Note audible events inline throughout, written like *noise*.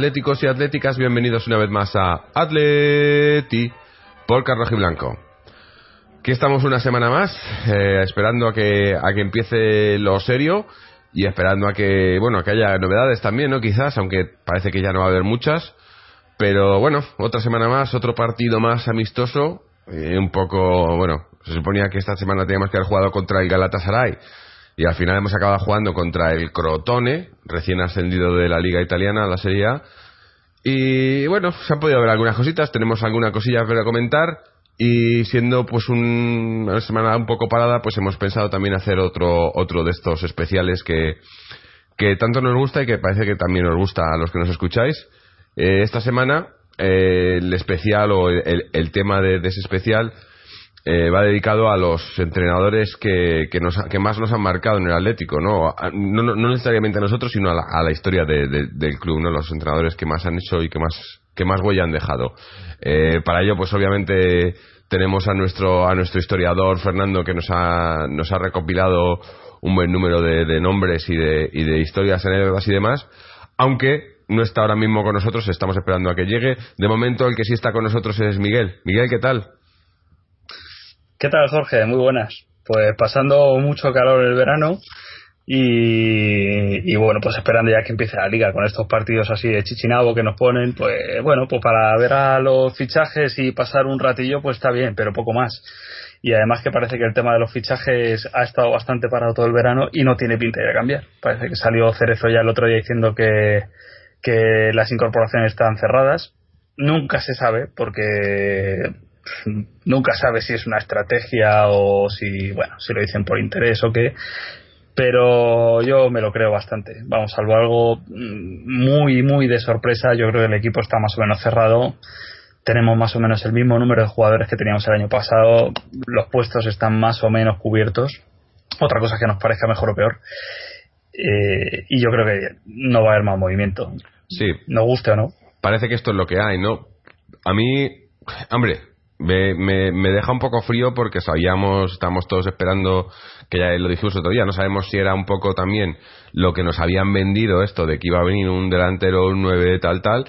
atléticos y atléticas, bienvenidos una vez más a Atleti por Carlos Blanco. Aquí estamos una semana más, eh, esperando a que, a que empiece lo serio y esperando a que, bueno, que haya novedades también, ¿no? Quizás, aunque parece que ya no va a haber muchas. Pero bueno, otra semana más, otro partido más amistoso. eh, un poco, bueno, se suponía que esta semana teníamos que haber jugado contra el Galatasaray. Y al final hemos acabado jugando contra el Crotone, recién ascendido de la Liga Italiana, a la Serie A. Y bueno, se han podido ver algunas cositas, tenemos alguna cosilla para comentar. Y siendo pues un- una semana un poco parada, pues hemos pensado también hacer otro, otro de estos especiales que, que tanto nos gusta y que parece que también nos gusta a los que nos escucháis. Eh, esta semana eh, el especial o el, el tema de, de ese especial eh, va dedicado a los entrenadores que, que, nos, que más nos han marcado en el Atlético, ¿no? A- no, no- necesariamente a nosotros, sino a la, a la historia de- de- del club, ¿no? Los entrenadores que más han hecho y que más, que más huella han dejado. Eh, para ello, pues obviamente tenemos a nuestro, a nuestro historiador Fernando que nos ha, nos ha recopilado un buen número de, de nombres y de, y de historias, anécdotas y demás, aunque no está ahora mismo con nosotros, estamos esperando a que llegue. De momento, el que sí está con nosotros es Miguel. Miguel, ¿qué tal? ¿Qué tal, Jorge? Muy buenas. Pues pasando mucho calor el verano y, bueno, pues esperando ya que empiece la liga con estos partidos así de chichinabo que nos ponen, pues bueno, pues para ver a los fichajes y pasar un ratillo, pues está bien, pero poco más. Y además que parece que el tema de los fichajes ha estado bastante parado todo el verano y no tiene pinta de cambiar. Parece que salió Cerezo ya el otro día diciendo que, que las incorporaciones están cerradas. Nunca se sabe porque nunca sabe si es una estrategia o si, bueno, si lo dicen por interés o qué. Pero yo me lo creo bastante. Vamos, salvo algo mm, muy, muy de sorpresa, yo creo que el equipo está más o menos cerrado. Tenemos más o menos el mismo número de jugadores que teníamos el año pasado. Los puestos están más o menos cubiertos. Otra cosa que nos parezca mejor o peor. Eh, y yo creo que no va a haber más movimiento. Sí, Nos guste o no. parece que esto es lo que hay, ¿no? A mí, hombre, me, me, me deja un poco frío porque sabíamos, estamos todos esperando, que ya lo dijimos otro día, no sabemos si era un poco también lo que nos habían vendido esto de que iba a venir un delantero, un 9 tal, tal,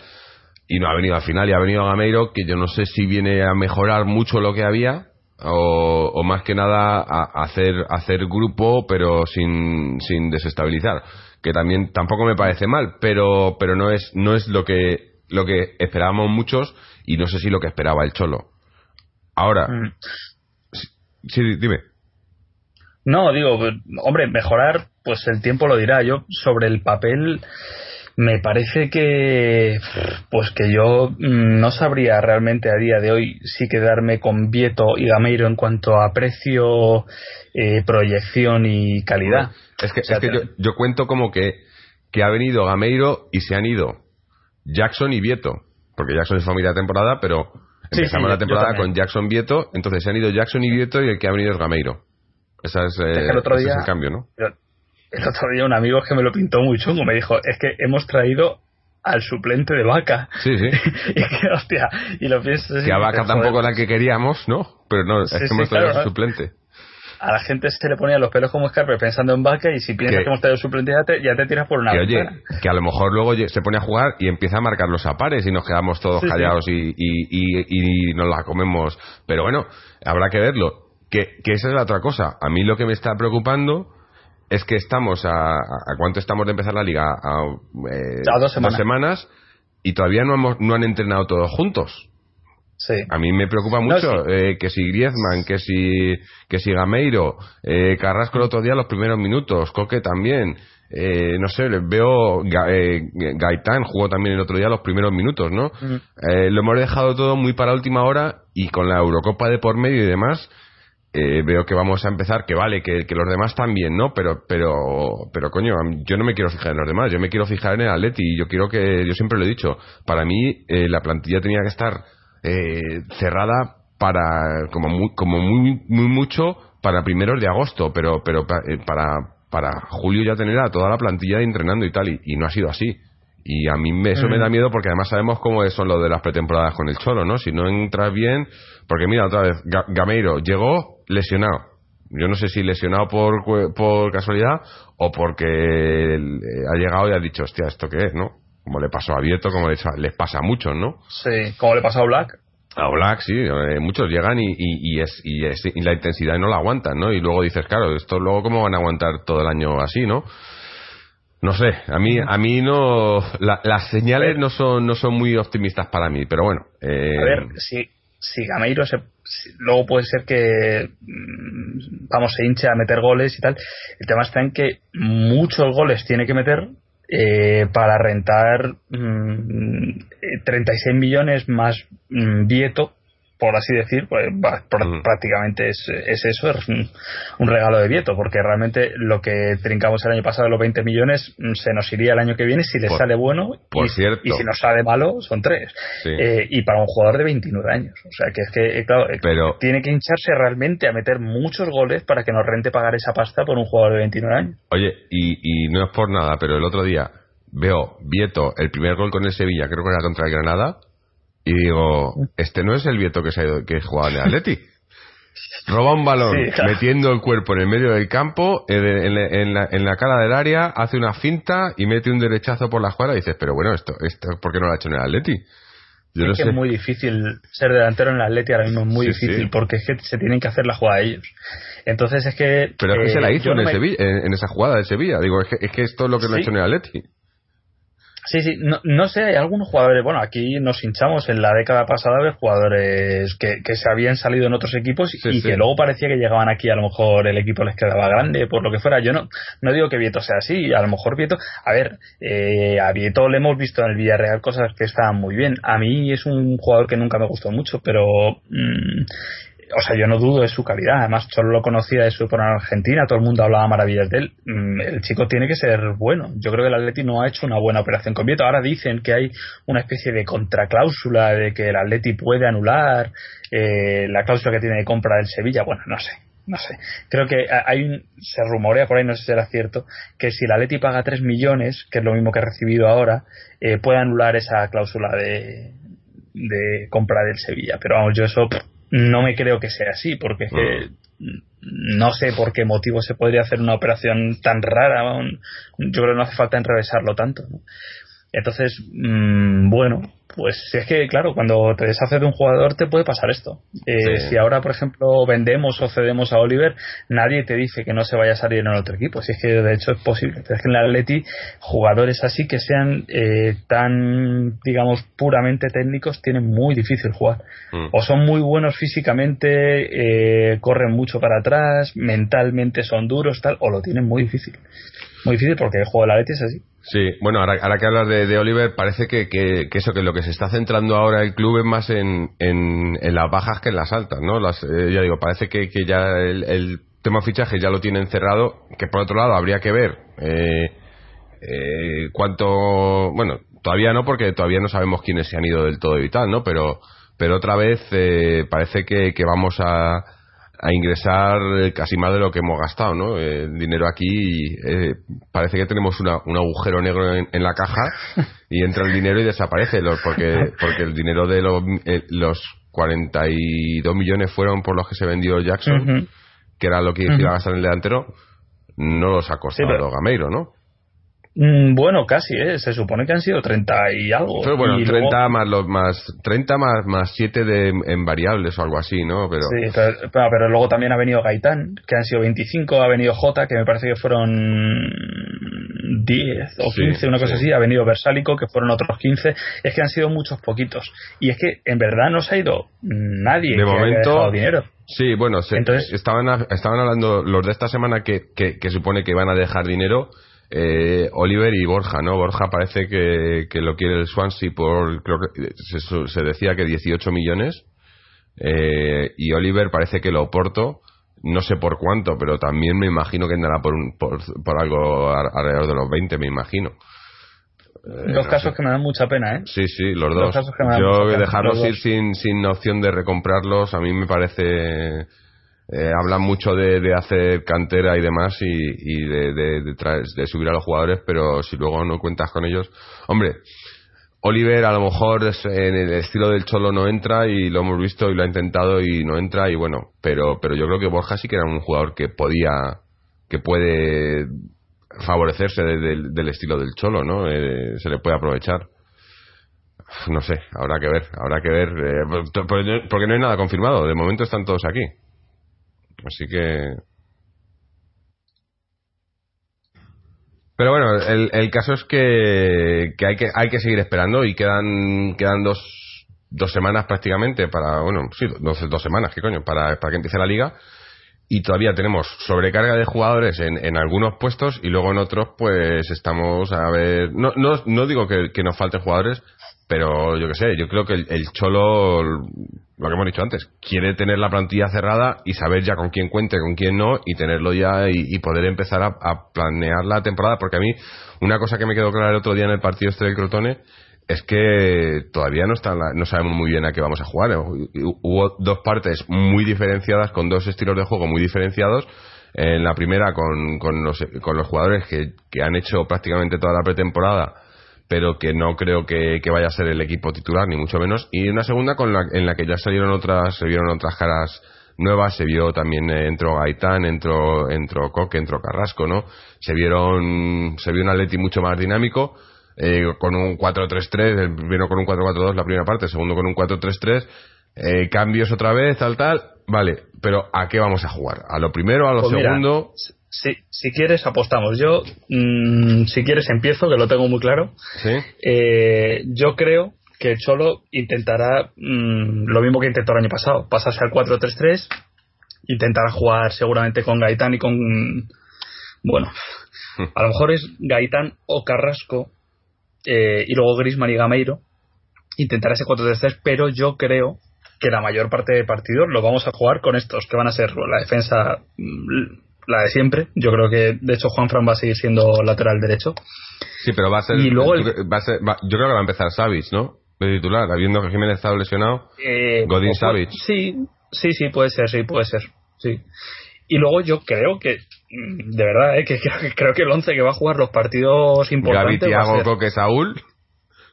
y no ha venido al final, y ha venido Gameiro, que yo no sé si viene a mejorar mucho lo que había, o, más que nada a, hacer, hacer grupo, pero sin, sin desestabilizar. Que también tampoco me parece mal, pero, pero no es, no es lo que, lo que esperábamos muchos, y no sé si lo que esperaba el Cholo. Ahora, Mm. sí, dime. No, digo, hombre, mejorar, pues el tiempo lo dirá. Yo, sobre el papel, me parece que, pues que yo mm, no sabría realmente a día de hoy si quedarme con Vieto y Gameiro en cuanto a precio, eh, proyección y calidad. Es que, O sea, es que yo, yo cuento como que, que ha venido Gameiro y se han ido Jackson y Vieto. Porque Jackson es familia de temporada, pero empezamos sí, la temporada con Jackson Vieto. Entonces se han ido Jackson y Vieto y el que ha venido es Gameiro. Esa es, eh, Es que el otro ese día- es el cambio, ¿no? Pero el otro día un amigo que me lo pintó muy chungo me dijo, es que hemos traído al suplente de vaca. Sí, sí. *laughs* y que, hostia, y lo piensas que a Vaca tampoco joder, la que queríamos, ¿no? Pero no, Sí, es que sí, hemos traído claro, al ¿no? suplente. A la gente se le ponía los pelos como escarpe pensando en vaca y si piensas Que- que hemos traído suplente ya te, ya te tiras por una Que oye, que a lo mejor luego se pone a jugar y empieza a marcar los apares y nos quedamos todos Sí, sí. callados Y, y, y- y nos la comemos. Pero bueno, habrá que verlo. Que, que esa es la otra cosa. A mí lo que me está preocupando es que estamos a, a, cuánto estamos de empezar la liga? A, eh, A dos semanas. y todavía no, hemos, no han entrenado todos juntos. Sí. A mí me preocupa No, mucho sí. eh, que si Griezmann, que si, que si Gameiro, eh, Carrasco el otro día los primeros minutos, Coque también, eh, no sé, les veo, Ga- eh, Gaitán jugó también el otro día los primeros minutos, ¿no? Eh, lo hemos dejado todo muy para última hora y con la Eurocopa de por medio y demás, eh, veo que vamos a empezar, que vale, que, que los demás también, ¿no? Pero, pero, pero coño, yo no me quiero fijar en los demás, yo me quiero fijar en el Atleti y yo quiero que, yo siempre lo he dicho, para mí eh, la plantilla tenía que estar eh, cerrada para, como muy, como muy, muy mucho para primeros de agosto, pero, pero eh, para, para julio ya tener a toda la plantilla entrenando y tal, y, y no ha sido así. Y a mí me- eso me da miedo porque además sabemos cómo son lo de las pretemporadas con el Cholo, ¿no? Si no entras bien, porque mira, otra vez, Ga- Gameiro llegó lesionado. Yo no sé si lesionado por, por casualidad o porque eh, ha llegado y ha dicho, hostia, ¿esto qué es, no? Como le pasó a Vieto, como les, les pasa a muchos, ¿no? Sí, como le pasó a Black. A Black, sí, eh, muchos llegan y, y, y es, y, es- y la intensidad no la aguantan, ¿no? Y luego dices, claro, esto luego cómo van a aguantar todo el año así, ¿no? No sé, a mí, a mí no, la- las señales no son, no son muy optimistas para mí, pero bueno. eh, A ver, si, si Gameiro se, si- luego puede ser que mm, vamos se hinche a meter goles y tal. El tema está en que muchos goles tiene que meter eh, para rentar mm, eh, 36 millones más mm, Vieto, por así decir, pues va- pr- Mm. prácticamente es, es eso, es un, regalo de Vieto, porque realmente lo que trincamos el año pasado los 20 millones mm, se nos iría el año que viene si le sale bueno por y, cierto. y si nos sale malo son tres. Sí. Eh, y para un jugador de 29 años. O sea, que es que, eh, claro, eh, Pero- tiene que hincharse realmente a meter muchos goles para que nos rente pagar esa pasta por un jugador de 29 años. Oye, y, y no es por nada, pero el otro día veo Vieto, el primer gol con el Sevilla, creo que era contra el Granada, y digo, este no es el Vieto que se ha ido, que jugaba en el Atleti. Roba un balón, Sí, claro. metiendo el cuerpo en el medio del campo, eh, en, la- en la, en la cara del área, hace una finta y mete un derechazo por la escuadra y dices, pero bueno, esto, esto ¿por qué no lo ha hecho en el Atleti? Yo no es que sé. es muy difícil ser delantero en el Atleti ahora mismo es muy Sí, difícil sí. porque es que se tienen que hacer la jugada ellos. Entonces es que. Pero es que eh, se la hizo yo en, no me- Sevilla, en, esa jugada de Sevilla. Digo, es que, es que esto es lo que no ha hecho en el Atleti. Sí, sí, no, no sé, hay algunos jugadores, bueno, aquí nos hinchamos en la década pasada de jugadores que, que se habían salido en otros equipos Sí, y sí. que luego parecía que llegaban aquí, a lo mejor el equipo les quedaba grande, por lo que fuera. Yo no, no digo que Vieto sea así, a lo mejor Vieto, a ver, eh, a Vieto le hemos visto en el Villarreal cosas que estaban muy bien. A mí es un jugador que nunca me gustó mucho, pero mm, o sea, yo no dudo de su calidad. Además, solo lo conocía de su en Argentina, todo el mundo hablaba maravillas de él. Mm, El chico tiene que ser bueno. Yo creo que el Atleti no ha hecho una buena operación con Vieto. Ahora dicen que hay una especie de contracláusula de que el Atleti puede anular eh, la cláusula que tiene de compra del Sevilla. Bueno, no sé. No sé, creo que hay un, se rumorea por ahí, no sé si será cierto, que si el Atleti paga 3 millones, que es lo mismo que ha recibido ahora, eh, puede anular esa cláusula de, de compra del Sevilla. Pero vamos, yo eso no me creo que sea así, porque es que no sé por qué motivo se podría hacer una operación tan rara. Yo creo que no hace falta enrevesarlo tanto. ¿no? Entonces, mm, bueno, pues si es que, claro, cuando te deshaces de un jugador te puede pasar esto. Eh, Sí. Si ahora, por ejemplo, vendemos o cedemos a Oliver, nadie te dice que no se vaya a salir en el otro equipo. Si es que de hecho es posible. Es que en el Atleti, jugadores así que sean eh, tan, digamos, puramente técnicos, tienen muy difícil jugar. Mm. O son muy buenos físicamente, eh, corren mucho para atrás, mentalmente son duros, tal, o lo tienen muy difícil. Muy difícil porque el juego del Atleti es así. Sí, bueno, ahora, ahora que hablas de, de Oliver, parece que, que, que eso, que lo que se está centrando ahora el club es más en, en, en las bajas que en las altas, ¿no? Las, eh, ya digo, parece que, que ya el, el tema fichaje ya lo tienen cerrado, que por otro lado habría que ver eh, eh, cuánto, bueno, todavía no, porque todavía no sabemos quiénes se han ido del todo y tal, ¿no? Pero, pero otra vez eh, parece que, que vamos a, a ingresar eh, casi más de lo que hemos gastado, ¿no? Eh, El dinero aquí eh, parece que tenemos una, un agujero negro en, en la caja y entra el dinero y desaparece, lo- porque porque el dinero de los, eh, los 42 millones fueron por los que se vendió Jackson, que era lo que iba a gastar en el delantero, no los ha costado Sí, pero- Gameiro, ¿no? Mm, Bueno, casi, ¿eh? se supone que han sido 30 y algo. Pero bueno, Y 30 luego- más los más 30 más más 7 de en variables o algo así, ¿no? Pero Sí, pero, pero- pero luego también ha venido Gaitán, que han sido 25, ha venido Jota, que me parece que fueron 10 o Sí, 15, una cosa sí. así, ha venido Versálico, que fueron otros 15, es que han sido muchos poquitos. Y es que en verdad no se ha ido nadie De que haya dejado dinero. Sí, bueno, se- Entonces- estaban, estaban hablando los de esta semana que, que, que supone que van a dejar dinero eh, Oliver y Borja, ¿no? Borja parece que, que lo quiere el Swansea por, creo que se, se decía que 18 millones eh, y Oliver parece que lo Oporto no sé por cuánto, pero también me imagino que andará por, un, por, por algo alrededor de los 20, me imagino. Eh, dos casos que me dan mucha pena, ¿eh? Sí, sí, los dos. Yo dejarlos ir sin, sin opción de recomprarlos, a mí me parece. Eh, hablan mucho de, hacer cantera y demás y, y de, de, de, subir a los jugadores, pero si luego no cuentas con ellos. Hombre, Oliver a lo mejor en el estilo del Cholo no entra y lo hemos visto y lo ha intentado y no entra y bueno, pero, pero yo creo que Borja sí que era un jugador que podía, que puede favorecerse del estilo del Cholo, ¿no? Eh, se le puede aprovechar. No sé, habrá que ver, habrá que ver, eh, porque no hay nada confirmado, de momento están todos aquí. Así que... Pero bueno, el, el caso es que, que, hay que hay que seguir esperando y quedan quedan dos, dos semanas prácticamente para, bueno, sí, dos, dos semanas, ¿qué coño? Para, para que empiece la liga y todavía tenemos sobrecarga de jugadores en, en, algunos puestos y luego en otros pues estamos a ver no, no, no digo que, que nos falten jugadores pero yo que sé yo creo que el, Cholo lo que hemos dicho antes quiere tener la plantilla cerrada y saber ya con quién cuente con quién no y tenerlo ya y, poder empezar a, planear la temporada porque a mí una cosa que me quedó clara el otro día en el partido este del Crotone es que todavía no, está no sabemos muy bien a qué vamos a jugar. Hubo dos partes muy diferenciadas, con dos estilos de juego muy diferenciados. En la primera, con, con, los, con los jugadores que, que han hecho prácticamente toda la pretemporada, pero que no creo que, que, vaya a ser el equipo titular, ni mucho menos. Y una segunda con la, en la que ya salieron otras, se vieron otras caras nuevas, se vio también, eh, entró Gaitán, entró, entró Coque, entró Carrasco, ¿no? Se vieron, se vio un Atleti mucho más dinámico, eh, con un 4-3-3, vino con un 4-4-2 la primera parte, el segundo con un 4-3-3, eh, cambios otra vez, tal, tal, vale, pero ¿a qué vamos a jugar? ¿A lo primero, a lo pues segundo? Si, si quieres, apostamos. Yo, mmm, si quieres, empiezo, que lo tengo muy claro. ¿Sí? Eh, yo creo que Cholo intentará mmm, lo mismo que intentó el año pasado, pasarse al 4-3-3, intentará jugar seguramente con Gaitán y con... Bueno, *laughs* a lo mejor es Gaitán o Carrasco eh, y luego Grisman y Gameiro intentar ese 4-3-3, pero yo creo que la mayor parte de partidos lo vamos a jugar con estos, que van a ser la defensa, mm, la de siempre. Yo creo que, de hecho, Juan Fran va a seguir siendo lateral derecho. Sí, pero va a ser. Y luego el, va a ser va, yo creo que va a empezar Savic, ¿no? De titular, habiendo que Jiménez estado lesionado. Eh, Godín Savic. Sí, sí, sí, puede ser, sí, puede ser. Sí. Y luego yo creo que, mm, de verdad, ¿eh? que creo, que creo que el 11 que va a jugar los partidos importantes. Gaby, Thiago, Coque, Saúl.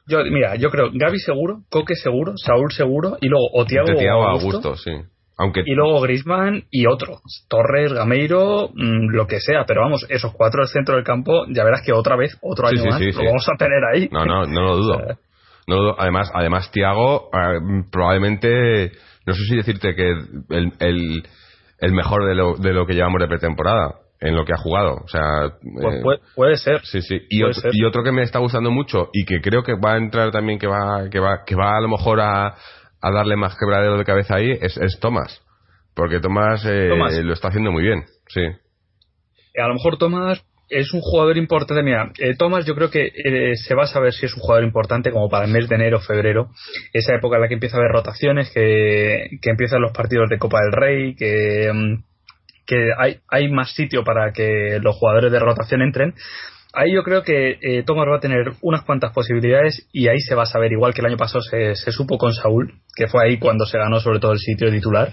Yo, mira, yo creo Gaby seguro, Coque seguro, Saúl seguro y luego o Thiago, Thiago Augusto, Augusto, sí. Aunque... Y luego Grisman y otro. Torres, Gameiro, mmm, lo que sea. Pero vamos, esos cuatro del centro del campo, ya verás que otra vez, otro Sí, año sí, más, sí, lo vamos a tener ahí. No, no, no lo dudo. *laughs* O sea, No lo dudo. Además, además Tiago, probablemente, no sé si decirte que el, el, el mejor de lo, de lo que llevamos de pretemporada, en lo que ha jugado. O sea, pues eh, puede, puede ser. Sí, sí. Y otro, ser. y otro que me está gustando mucho y que creo que va a entrar también, que va, que va, que va a lo mejor a, a darle más quebradero de cabeza ahí, es, es Tomás. Porque Tomás, eh, Tomás. lo está haciendo muy bien. Sí. A lo mejor Tomás es un jugador importante. Mira, eh, Tomás yo creo que eh, se va a saber si es un jugador importante como para el mes de enero, febrero, esa época en la que empieza a haber rotaciones, que, que empiezan los partidos de Copa del Rey, que, mm, que hay, hay más sitio para que los jugadores de rotación entren. Ahí yo creo que eh, Tomás va a tener unas cuantas posibilidades y ahí se va a saber, igual que el año pasado se, se supo con Saúl, que fue ahí cuando se ganó sobre todo el sitio titular,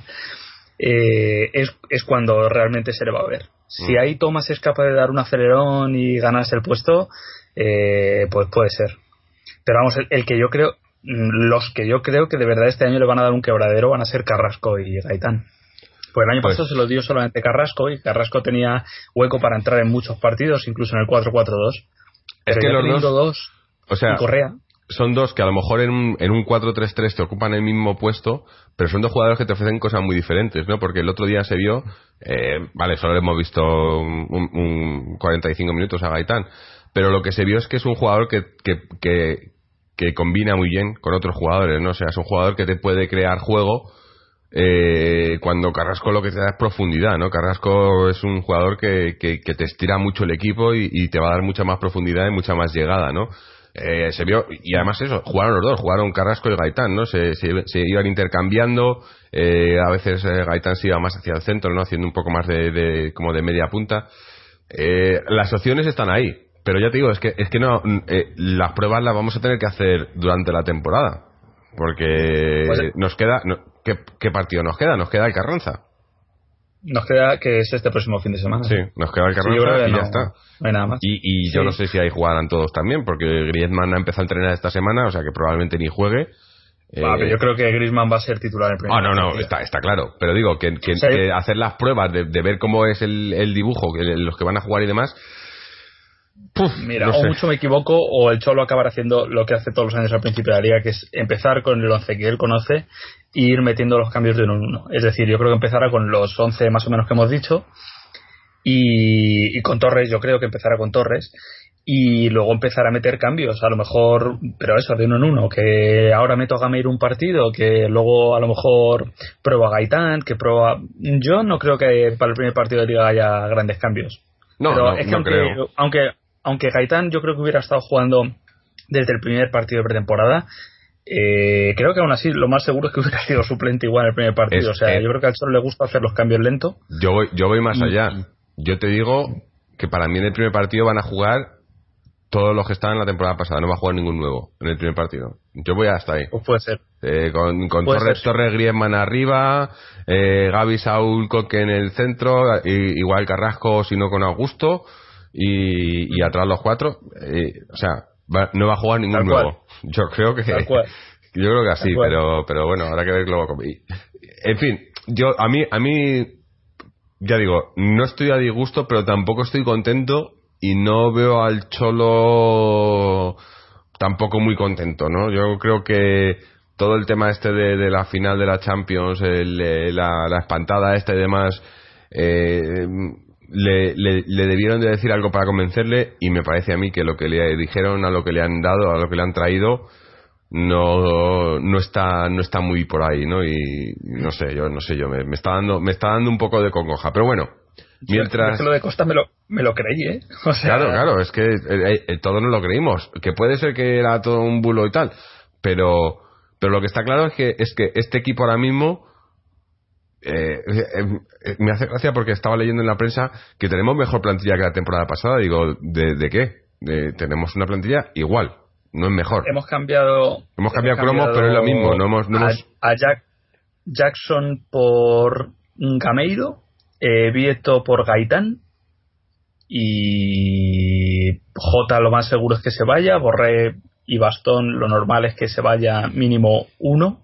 eh, es, es cuando realmente se le va a ver. Si Mm. ahí Thomas es capaz de dar un acelerón y ganarse el puesto, eh, pues puede ser. Pero vamos, el, el que yo creo, mm, los que yo creo que de verdad este año le van a dar un quebradero van a ser Carrasco y Gaitán. Pues el año Pues- pasado se lo dio solamente Carrasco y Carrasco tenía hueco para entrar en muchos partidos, incluso en el 4-4-2. Pero que los dos- dos O sea, y Correa. son dos que a lo mejor en un, en un 4-3-3 te ocupan el mismo puesto, pero son dos jugadores que te ofrecen cosas muy diferentes, ¿no? Porque el otro día se vio, eh, vale, solo le hemos visto un, un 45 minutos a Gaitán, pero lo que se vio es que es un jugador que, que, que, que combina muy bien con otros jugadores, ¿no? O sea, es un jugador que te puede crear juego, eh, cuando Carrasco lo que te da es profundidad, ¿no? Carrasco es un jugador que, que, que te estira mucho el equipo y, y te va a dar mucha más profundidad y mucha más llegada, ¿no? eh, se vio, y además eso, jugaron los dos, jugaron Carrasco y Gaitán, ¿no? Se, se, se iban intercambiando, eh, a veces eh, Gaitán se iba más hacia el centro, ¿no? Haciendo un poco más de, de como de media punta. Eh, las opciones están ahí, pero ya te digo, es que, es que no, eh, las pruebas las vamos a tener que hacer durante la temporada, porque Pues, eh, nos queda, no- ¿qué, ¿qué partido nos queda? Nos queda el Carranza. Nos queda que es este próximo fin de semana. Sí, nos queda el Carranza y no, ya está. No hay nada más. Y, y yo no sé si ahí jugarán todos también, porque Griezmann ha empezado a entrenar esta semana, o sea que probablemente ni juegue. Ah, Eh, pero yo creo que Griezmann va a ser titular en primer Ah, no, no, está, está claro. Pero digo, que hacer las pruebas de, de ver cómo es el, el dibujo, que los que van a jugar y demás. Puf, Mira, no o mucho me equivoco, o el Cholo acabará haciendo lo que hace todos los años al principio de la liga, que es empezar con el 11 que él conoce e ir metiendo los cambios de uno en uno. Es decir, yo creo que empezará con los 11 más o menos que hemos dicho, y, y con Torres, yo creo que empezará con Torres, y luego empezar a meter cambios, a lo mejor, pero eso, de uno en uno, que ahora meto a Gameiro un partido, que luego a lo mejor prueba a Gaitán, que prueba... Yo no creo que para el primer partido de liga haya grandes cambios. No, Pero no, es que no aunque, creo. aunque aunque Gaitán yo creo que hubiera estado jugando desde el primer partido de pretemporada, eh, creo que aún así lo más seguro es que hubiera *laughs* sido suplente igual en el primer partido. Es- o sea, eh, yo creo que al Cholo le gusta hacer los cambios lento. Yo voy, yo voy más Y- allá. Yo te digo que para mí en el primer partido van a jugar todos los que estaban la temporada pasada. No va a jugar ningún nuevo en el primer partido. Yo voy hasta ahí. Pues puede ser. Eh, con con Puede Torres, ser. Torres, Griezmann arriba, eh, Gaby, Saúl, Coque en el centro, i- igual Carrasco, si no con Augusto, y, y atrás los cuatro. Eh, o sea, va- no va a jugar ningún nuevo. *laughs* Yo creo que. *laughs* Yo creo que así, pero, pero bueno, habrá que ver luego. En fin, yo, a mí, a mí, ya digo, no estoy a disgusto, pero tampoco estoy contento y no veo al Cholo tampoco muy contento, ¿no? Yo creo que todo el tema este de, de la final de la Champions, el, eh, la, la espantada esta y demás, eh, le, le- le debieron de decir algo para convencerle y me parece a mí que lo que le dijeron, a lo que le han dado, a lo que le han traído, no no está no está muy por ahí no y no sé yo no sé yo me, me está dando me está dando un poco de congoja pero bueno mientras lo de Costa me lo, me lo creí, ¿eh? *laughs* O sea, Claro, claro, es que eh, eh, todos no lo creímos. Que puede ser que era todo un bulo y tal, pero, pero lo que está claro es que, es que este equipo ahora mismo. Eh, eh, eh, me hace gracia porque estaba leyendo en la prensa que tenemos mejor plantilla que la temporada pasada. Digo, ¿de, de qué? De- tenemos una plantilla igual, no es mejor. Hemos cambiado. Hemos cambiado cromos, pero es lo mismo, no hemos- no a, hemos- a Jack- Jackson por Gameiro, eh, Vieto por Gaitán. Y J lo más seguro es que se vaya. Borré y Bastón lo normal es que se vaya mínimo uno.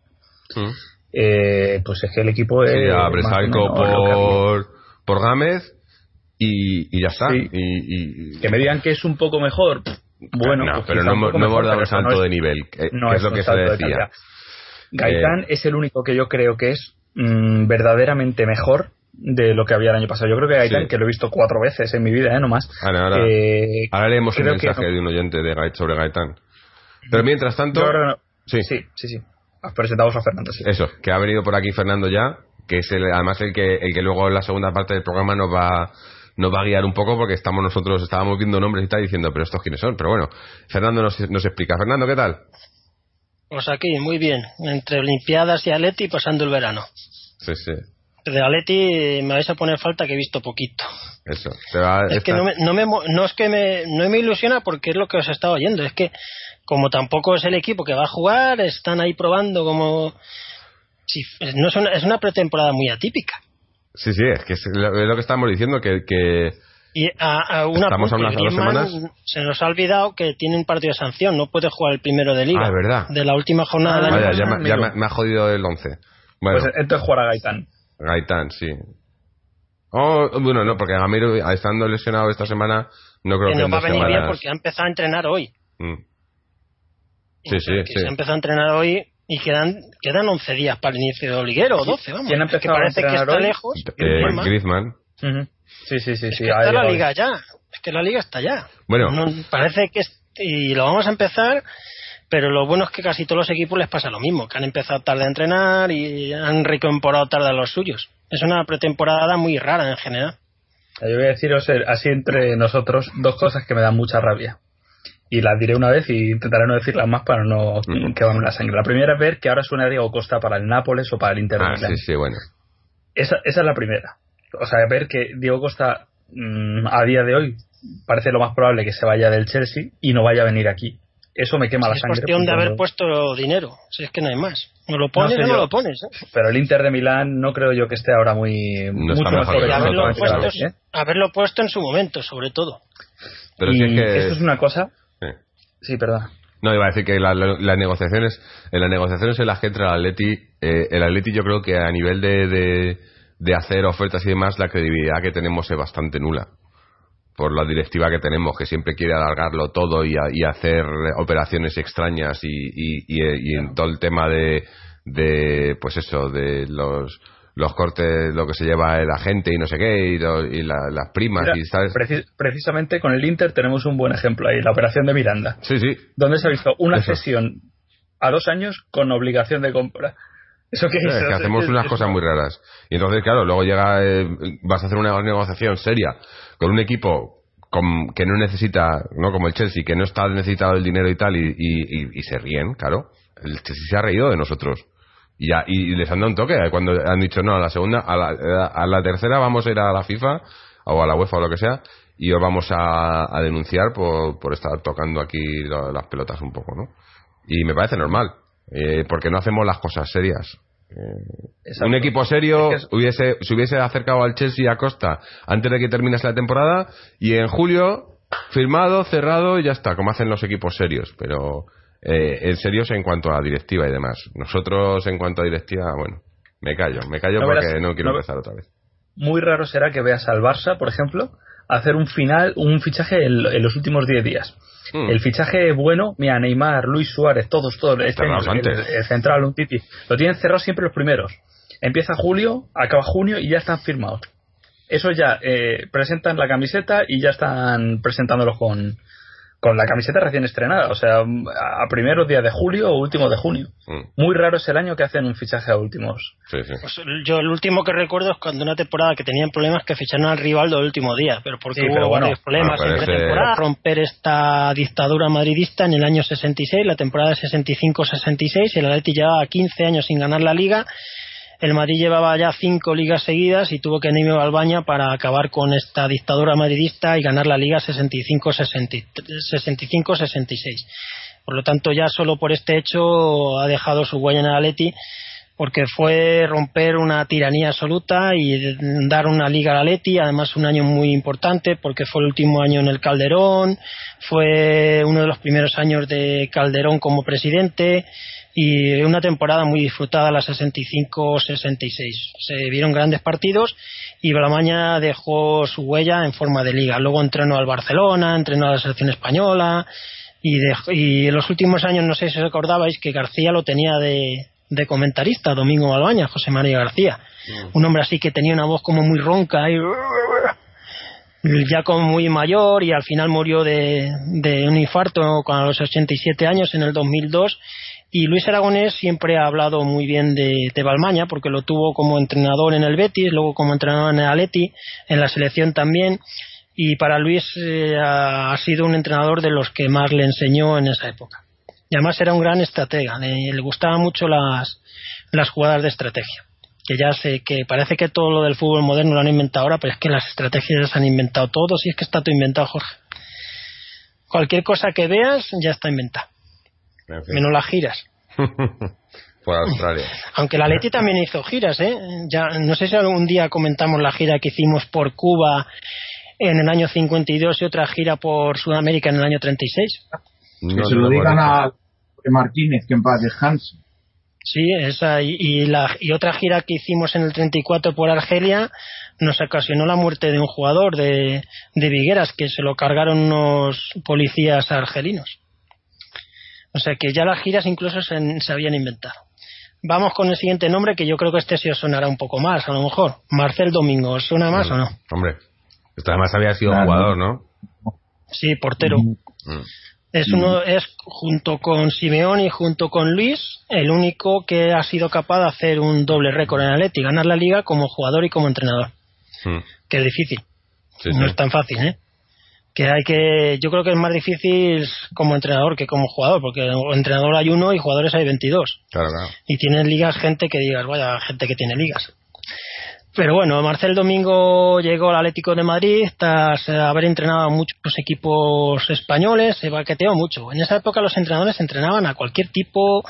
Mm. Eh, pues es que el equipo es. Sí, menos por, por Gámez y, y ya está. Sí. Y, y- Que me digan que es un poco mejor. Bueno, no, pues pero no, no hemos dado un no salto de nivel, que, no que es lo que se decía. calidad. Gaitán es el único que yo creo que es mm, verdaderamente mejor de lo que había el año pasado. Yo creo que Gaitán, Sí. que lo he visto cuatro veces en mi vida, ¿eh? no más. Ahora, ahora, eh, ahora leemos un que mensaje de un oyente de Gait sobre Gaitán. Pero mientras tanto, sí, sí, sí. Has presentado a Fernando, sí. eso, que ha venido por aquí Fernando ya, que es el, además el que, el que luego en la segunda parte del programa nos va, nos va a guiar un poco porque estamos nosotros, estábamos viendo nombres y tal diciendo, pero estos quiénes son. Pero bueno, Fernando nos, nos explica. Fernando, ¿qué tal? Pues aquí, muy bien. Entre Olimpiadas y Atleti pasando el verano. Sí, sí, De Atleti me vais a poner falta que he visto poquito. eso. Te va- Es que no, me, no, me no es que me, no me ilusiona porque es lo que os he estado oyendo. Es que como tampoco es el equipo que va a jugar, están ahí probando como... Si, no es, una, es una pretemporada muy atípica. Sí, sí, es que es lo, es lo que estamos diciendo, que, que Y a, a una Estamos a unas dos semanas. se nos ha olvidado que tiene un partido de sanción, no puede jugar el primero de liga. Ah, verdad. De la última jornada del año Vaya, ya, me- ya amigo. me, me ha jodido el 11. Bueno, Pues entonces jugará Gaitán. Gaitán, sí. Oh, bueno, no, porque Gamiro, estando lesionado esta semana, no creo que que, nos va a venir bien porque ha empezado a entrenar hoy. Mm. Sí, sí, Que sí. Se ha empezado a entrenar hoy y quedan quedan 11 días para el inicio de liguero, o 12, vamos. ¿Quién ha que empezado a parece que está hoy? lejos. Eh, Griezmann. Sí, sí, sí. Es sí que está la liga ya. Es que la liga está ya. Bueno. No, parece que es- y lo vamos a empezar, pero lo bueno es que casi todos los equipos les pasa lo mismo, que han empezado tarde a entrenar y han recomporado tarde a los suyos. Es una pretemporada muy rara en general. Yo voy a deciros eh, así entre nosotros dos cosas que me dan mucha rabia. Y las diré una vez y intentaré no decirlas más para no Mm. quedarme la sangre. La primera es ver que ahora suena Diego Costa para el Nápoles o para el Inter de Ah, Milán. sí, sí, bueno. Esa, esa es la primera. O sea, ver que Diego Costa mm, a día de hoy parece lo más probable que se vaya del Chelsea y no vaya a venir aquí. Eso me quema la es sangre. cuestión de haber no- puesto dinero. Si es que no hay más. ¿No lo pones sé no yo. lo pones? ¿eh? Pero el Inter de Milán no creo yo que esté ahora muy No mucho mejor haberlo, puesto. ¿eh? haberlo puesto en su momento, sobre todo. Pero y si es que... esto es una cosa. Sí. Perdón. No, iba a decir que la- la- las negociaciones, en las negociaciones en las que entra el Atleti, eh, el Atleti yo creo que a nivel de, de, de hacer ofertas y demás, la credibilidad que tenemos es bastante nula. Por la directiva que tenemos, que siempre quiere alargarlo todo y, a- y hacer operaciones extrañas y, y, y- y en todo el tema de, de pues eso, de los los cortes, lo que se lleva la gente y no sé qué, y, lo- y la- las primas Mira, y sabes. preci- precisamente con el Inter tenemos un buen ejemplo ahí, la operación de Miranda, Sí, sí, donde se ha visto una Eso. cesión a dos años con obligación de compra. ¿Eso Sí, es? es que hacemos unas cosas muy raras. Y entonces, claro, luego llega, eh, vas a hacer una negociación seria con un equipo con- que no necesita, no como el Chelsea, que no está necesitado del dinero y tal, y, y- y- y se ríen, claro. El Chelsea se ha reído de nosotros. Y, ya, y les han dado un toque eh, cuando han dicho, no, a la segunda, a la, a la tercera vamos a ir a la FIFA o a la UEFA o lo que sea, y os vamos a, a denunciar por, por estar tocando aquí lo- las pelotas un poco, ¿no? Y me parece normal, eh, porque no hacemos las cosas serias. Exacto. Un equipo serio Es que es- hubiese, se hubiese acercado al Chelsea a Costa antes de que terminase la temporada y en julio firmado, cerrado y ya está, como hacen los equipos serios. Pero eh, en serios en cuanto a directiva y demás. Nosotros en cuanto a directiva, bueno, me callo, me callo No porque verás- no quiero no- empezar otra vez. Muy raro será que veas al Barça, por ejemplo, hacer un final, un fichaje en, en los últimos 10 días. Hmm. El fichaje bueno, mira, Neymar, Luis Suárez, todos, todos, este el, central, un Titi, lo tienen cerrado siempre los primeros. Empieza julio, acaba junio y ya están firmados. Eso ya eh, presentan la camiseta y ya están presentándolos con, con la camiseta recién estrenada, o sea, a primeros días de julio o últimos de junio. Mm, Muy raro es el año que hacen un fichaje a últimos. sí, sí. Pues yo el último que recuerdo es cuando una temporada que tenían problemas que ficharon al rival del último día, pero porque Sí, hubo pero bueno, varios problemas en pretemporada, romper esta dictadura madridista en el año 66, la temporada 65-66, el Atleti llevaba 15 años sin ganar la liga, el Madrid llevaba ya cinco ligas seguidas y tuvo que irme a Albaña para acabar con esta dictadura madridista y ganar la liga 65-66. Por lo tanto, ya solo por este hecho ha dejado su huella en el Atleti porque fue romper una tiranía absoluta y dar una liga al Atleti, además un año muy importante porque fue el último año en el Calderón, fue uno de los primeros años de Calderón como presidente y una temporada muy disfrutada la 65-66. Se vieron grandes partidos y Blamaña dejó su huella en forma de liga. Luego entrenó al Barcelona, entrenó a la selección española y, dejó- y en los últimos años, no sé si os acordabais, que García lo tenía de, de comentarista, Domingo Balbaña, José María García. Un hombre así que tenía una voz como muy ronca y ya como muy mayor y al final murió de, de un infarto a los 87 años en el 2002 y Luis Aragonés siempre ha hablado muy bien de, de Balmaña porque lo tuvo como entrenador en el Betis, luego como entrenador en el Atleti, en la selección también y para Luis eh, ha sido un entrenador de los que más le enseñó en esa época. Y además era un gran estratega, le, le gustaban mucho las, las jugadas de estrategia. Que ya sé que parece que todo lo del fútbol moderno lo han inventado ahora, pero es que las estrategias las han inventado todos y es que está todo inventado, Jorge. Cualquier cosa que veas ya está inventada, En fin. menos las giras. *laughs* Por Australia. Aunque la Leti también hizo giras, ¿eh? Ya, no sé si algún día comentamos la gira que hicimos por Cuba en el año 52 y otra gira por Sudamérica en el año 36. No, que se lo digan dicho. Martínez, que en paz descanse. Sí, esa y, y la, y otra gira que hicimos en el 34 por Argelia nos ocasionó la muerte de un jugador de, de Vigueras que se lo cargaron unos policías argelinos. O sea que ya las giras incluso se, se habían inventado. Vamos con el siguiente nombre que yo creo que este sí os sonará un poco más, a lo mejor. Marcel Domingo, ¿os suena más o no? Hombre, esto además había sido Claro. jugador, ¿no? Sí, portero. Mm. Es uno, es junto con Simeón y junto con Luis el único que ha sido capaz de hacer un doble récord en Atleti, ganar la liga como jugador y como entrenador, Mm. que es difícil, Sí, no sí. es tan fácil, ¿eh? que hay que yo creo que es más difícil como entrenador que como jugador porque entrenador hay uno y jugadores hay 22 Claro, claro. y tienen ligas gente que digas vaya gente que tiene ligas pero bueno Marcel Domingo llegó al Atlético de Madrid tras haber entrenado a muchos equipos españoles se baqueteó mucho en esa época los entrenadores entrenaban a cualquier tipo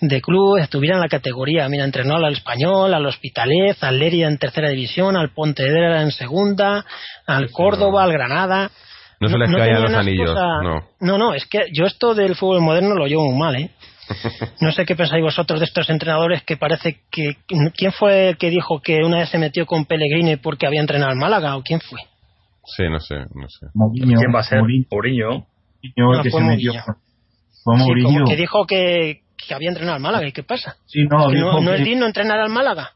de club estuviera en la categoría mira entrenó al Español al Hospitalet al Leria en tercera división al Pontevedra en segunda al Córdoba al Granada No se les no caían los anillos. No. no, no, es que yo esto del fútbol moderno lo llevo muy mal, ¿eh? *laughs* No sé qué pensáis vosotros de estos entrenadores que parece que... ¿Quién fue el que dijo que una vez se metió con Pellegrini porque había entrenado al Málaga o quién fue? Sí, no sé, no sé. Mourinho, ¿Quién va a ser? Mourinho, Mourinho. Que fue se metió. Mourinho. Fue Sí, Mourinho. como que dijo que, que había entrenado al Málaga. ¿Y qué pasa? Sí, no, dijo no, no que, es digno entrenar al Málaga.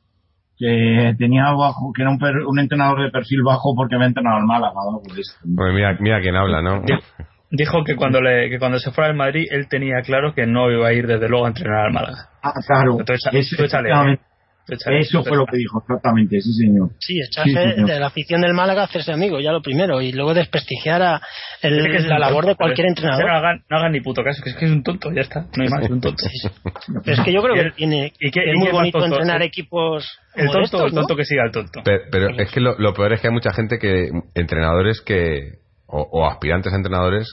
que tenía bajo, que era un, per- un entrenador de perfil bajo porque había entrenado al Málaga. Pues mira, mira quién habla, ¿no? Di- Dijo que cuando le, que cuando se fuera al Madrid él tenía claro que no iba a ir desde luego a entrenar al Málaga. Ah, claro. Entonces, Eso, tú échale, efectivamente, Tú échale, eso tú fue lo que dijo, exactamente, sí, señor. Sí, echarse Sí, señor. de la afición del Málaga, hacerse amigo, ya lo primero. Y luego desprestigiar a el- que es la labor de cualquier entrenador. No hagan, no hagan ni puto caso, que es que es un tonto, ya está. No hay más, es un tonto. Pero es que yo creo ¿Y que el- tiene, y qué- es muy bonito tonto? entrenar El- equipos El tonto, estos, el tonto que siga al tonto. Pero, pero es que lo, lo peor es que hay mucha gente que, entrenadores que, o, o aspirantes a entrenadores,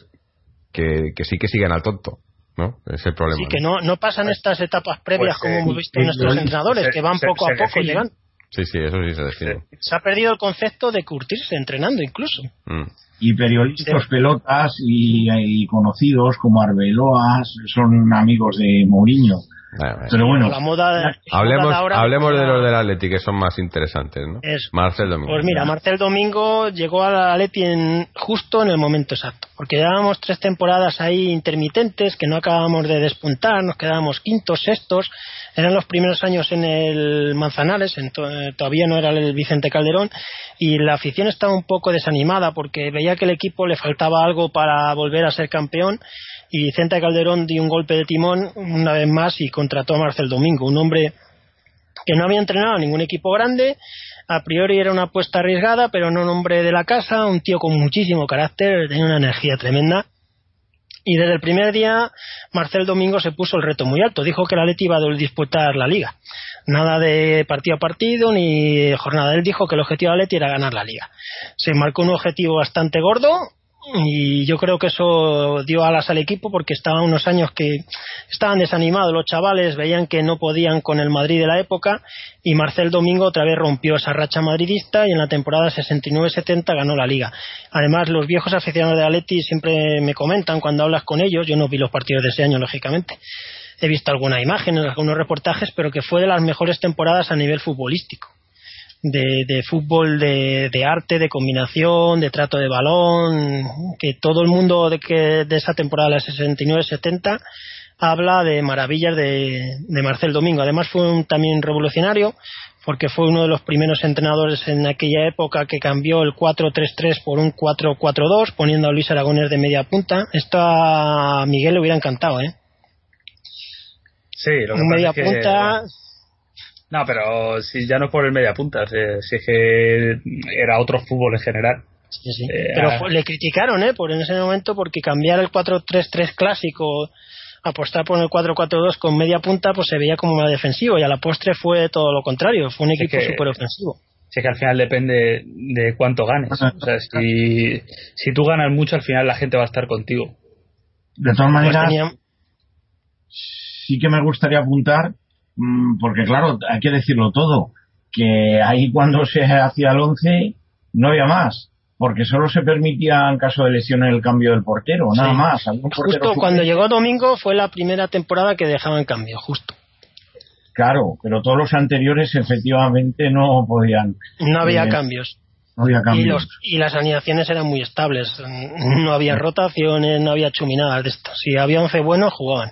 que, que sí que siguen al tonto, ¿no? Es el problema. Sí, que no, no pasan estas etapas previas Pues, como eh, hemos visto eh, en nuestros se- entrenadores, que van se- poco se a poco definen. llegando. Sí, sí, eso sí se decide. Se ha perdido el concepto de curtirse entrenando incluso. Mm. Y periodistas pelotas y, y conocidos como Arbeloas son amigos de Mourinho. Pero bueno, la moda, la Hablemos, moda ahora- hablemos de los del Atleti, que son más interesantes, ¿no? Eso. Marcel Domingo. Pues mira, Marcel Domingo llegó a la Atleti en, justo en el momento exacto, porque llevábamos tres temporadas ahí intermitentes que no acabábamos de despuntar, nos quedábamos quintos, sextos, eran los primeros años en el Manzanares, en to- eh, todavía no era el Vicente Calderón, y la afición estaba un poco desanimada porque veía que el equipo le faltaba algo para volver a ser campeón y Vicente Calderón dio un golpe de timón una vez más y contrató a Marcel Domingo, un hombre que no había entrenado a ningún equipo grande, a priori era una apuesta arriesgada, pero no un hombre de la casa, un tío con muchísimo carácter, tenía una energía tremenda. Y desde el primer día, Marcel Domingo se puso el reto muy alto. Dijo que la Leti iba a disputar la liga. Nada de partido a partido ni jornada. Él dijo que el objetivo de la Leti era ganar la liga. Se marcó un objetivo bastante gordo y yo creo que eso dio alas al equipo porque estaban unos años que estaban desanimados los chavales, veían que no podían con el Madrid de la época y Marcel Domingo otra vez rompió esa racha madridista y en la temporada 69-70 ganó la liga. Además, los viejos aficionados de Atleti siempre me comentan cuando hablas con ellos, yo no vi los partidos de ese año, lógicamente, he visto alguna imagen, algunos reportajes, pero que fue de las mejores temporadas a nivel futbolístico. De, de fútbol de, de arte, de combinación, de trato de balón, que todo el mundo de, que, de esa temporada, la 69-70, habla de maravillas de, de Marcel Domingo. Además fue un, también revolucionario porque fue uno de los primeros entrenadores en aquella época que cambió el 4-3-3 por un 4-4-2 poniendo a Luis Aragonés de media punta. Esto a Miguel le hubiera encantado, ¿eh? Sí, lo que Un media es que- punta, No, pero si ya no es por el media punta, si, si es que era otro fútbol en general. sí, sí. Eh, pero ah. le criticaron, ¿eh? Por en ese momento porque cambiar el 4-3-3 clásico apostar por el 4-4-2 con media punta pues se veía como más defensivo y a la postre fue todo lo contrario, fue un equipo súper ofensivo. Si es que al final depende de cuánto ganes. O sea, si, si tú ganas mucho, al final la gente va a estar contigo. de todas Pues maneras, tenía- sí que me gustaría apuntar, porque claro, hay que decirlo todo, que ahí cuando se hacía el 11 no había más, porque solo se permitía en caso de lesión el cambio del portero, nada más. Justo cuando llegó Domingo fue la primera temporada que dejaban cambio, justo. Claro, pero todos los anteriores efectivamente no podían, No había Eh, cambios. no había Y, cambios. los, y las alineaciones eran muy estables. No había rotaciones, no había chuminadas de esto. Si había 11 buenos, jugaban.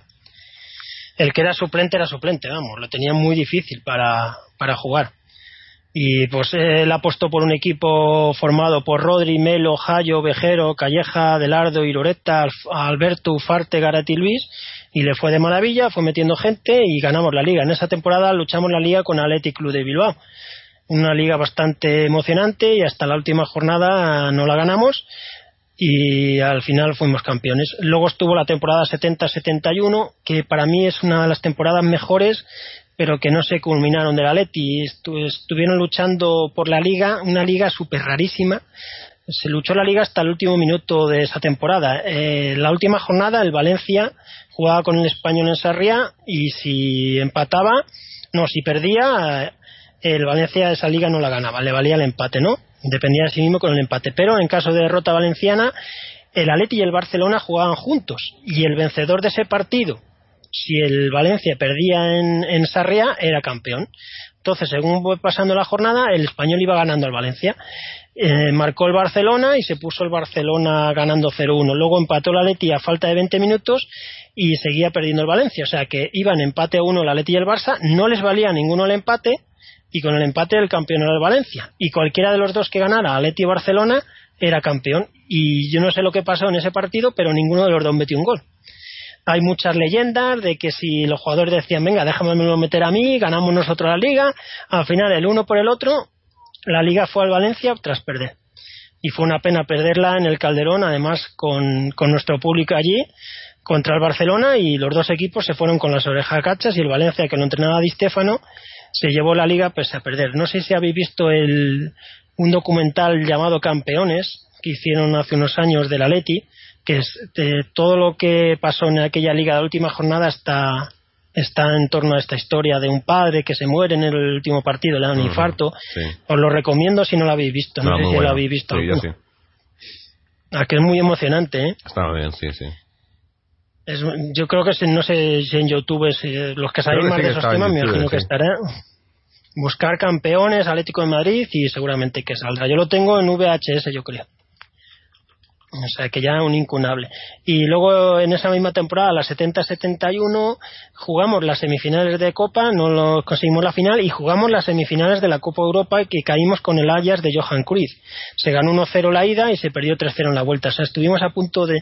El que era suplente era suplente, vamos. Lo tenía muy difícil para, para jugar. Y pues él apostó por un equipo formado por Rodri, Melo, Jayo, Vejero, Calleja, Delardo, Iroreta, Alf- Alberto, Ufarte, Garat y Luis. Y le fue de maravilla, fue metiendo gente y ganamos la liga. En esa temporada luchamos la liga con Athletic Club de Bilbao una liga bastante emocionante y hasta la última jornada no la ganamos y al final fuimos campeones. Luego estuvo la temporada 70-71, que para mí es una de las temporadas mejores, pero que no se culminaron de la Leti. Estuvieron luchando por la liga, una liga súper rarísima. Se luchó la liga hasta el último minuto de esa temporada. Eh, la última jornada, el Valencia jugaba con el español en Sarriá y si empataba, no, si perdía, el Valencia esa liga no la ganaba, le valía el empate, ¿no? Dependía de sí mismo con el empate. Pero en caso de derrota valenciana, el Atleti y el Barcelona jugaban juntos y el vencedor de ese partido, si el Valencia perdía en, en Sarriá, era campeón. Entonces, según fue pasando la jornada, el español iba ganando al Valencia. Eh, marcó el Barcelona y se puso el Barcelona ganando 0-1. Luego empató la Leti a falta de 20 minutos y seguía perdiendo el Valencia. O sea que iban empate a uno la Leti y el Barça, no les valía ninguno el empate y con el empate el campeón era el Valencia. Y cualquiera de los dos que ganara, Leti y Barcelona, era campeón. Y yo no sé lo que pasó en ese partido, pero ninguno de los dos metió un gol. Hay muchas leyendas de que si los jugadores decían, venga, déjame meter a mí, ganamos nosotros la liga, al final el uno por el otro, la liga fue al Valencia tras perder. Y fue una pena perderla en el Calderón, además con, con nuestro público allí, contra el Barcelona, y los dos equipos se fueron con las orejas cachas, y el Valencia, que lo entrenaba Di Stefano, se llevó la liga pese a perder. No sé si habéis visto el, un documental llamado Campeones, que hicieron hace unos años de la Leti, que es de todo lo que pasó en aquella liga de la última jornada está está en torno a esta historia de un padre que se muere en el último partido, le da un infarto. Os lo recomiendo si no lo habéis visto. No, sé si lo habéis visto. Sí, sí. Ah, que es muy emocionante, ¿eh? Está bien, sí, sí. Es, yo creo que si, no sé si en YouTube si los que saben más de esos temas me imagino que estará buscar campeones Atlético de Madrid y seguramente que saldrá yo lo tengo en VHS yo creo o sea que ya un incunable. Y luego en esa misma temporada, la 70-71, jugamos las semifinales de Copa, no lo conseguimos la final, y jugamos las semifinales de la Copa Europa y que caímos con el Ajax de Johan Cruyff. Se ganó 1-0 la ida y se perdió 3-0 en la vuelta. O sea, estuvimos a punto de,